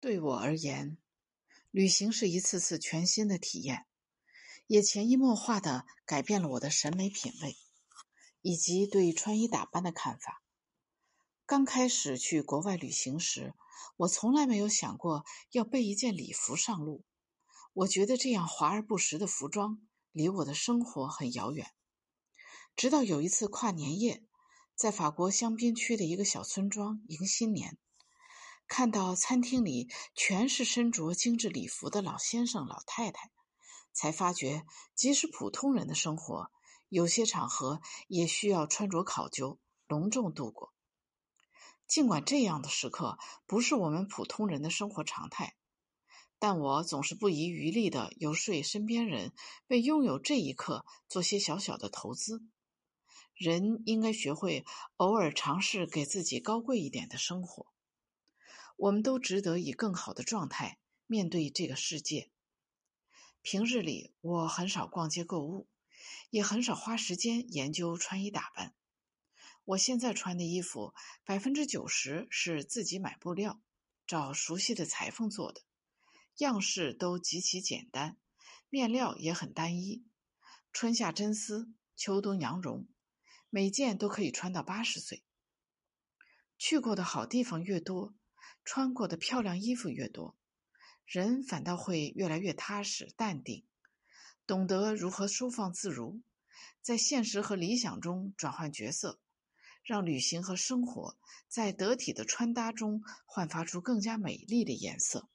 对我而言，旅行是一次次全新的体验，也潜移默化的改变了我的审美品味，以及对穿衣打扮的看法。刚开始去国外旅行时，我从来没有想过要背一件礼服上路。我觉得这样华而不实的服装离我的生活很遥远。直到有一次跨年夜，在法国香槟区的一个小村庄迎新年。看到餐厅里全是身着精致礼服的老先生、老太太，才发觉，即使普通人的生活，有些场合也需要穿着考究、隆重度过。尽管这样的时刻不是我们普通人的生活常态，但我总是不遗余力的游说身边人为拥有这一刻做些小小的投资。人应该学会偶尔尝试给自己高贵一点的生活。我们都值得以更好的状态面对这个世界。平日里，我很少逛街购物，也很少花时间研究穿衣打扮。我现在穿的衣服，百分之九十是自己买布料，找熟悉的裁缝做的，样式都极其简单，面料也很单一。春夏真丝，秋冬羊绒，每件都可以穿到八十岁。去过的好地方越多。穿过的漂亮衣服越多，人反倒会越来越踏实淡定，懂得如何收放自如，在现实和理想中转换角色，让旅行和生活在得体的穿搭中焕发出更加美丽的颜色。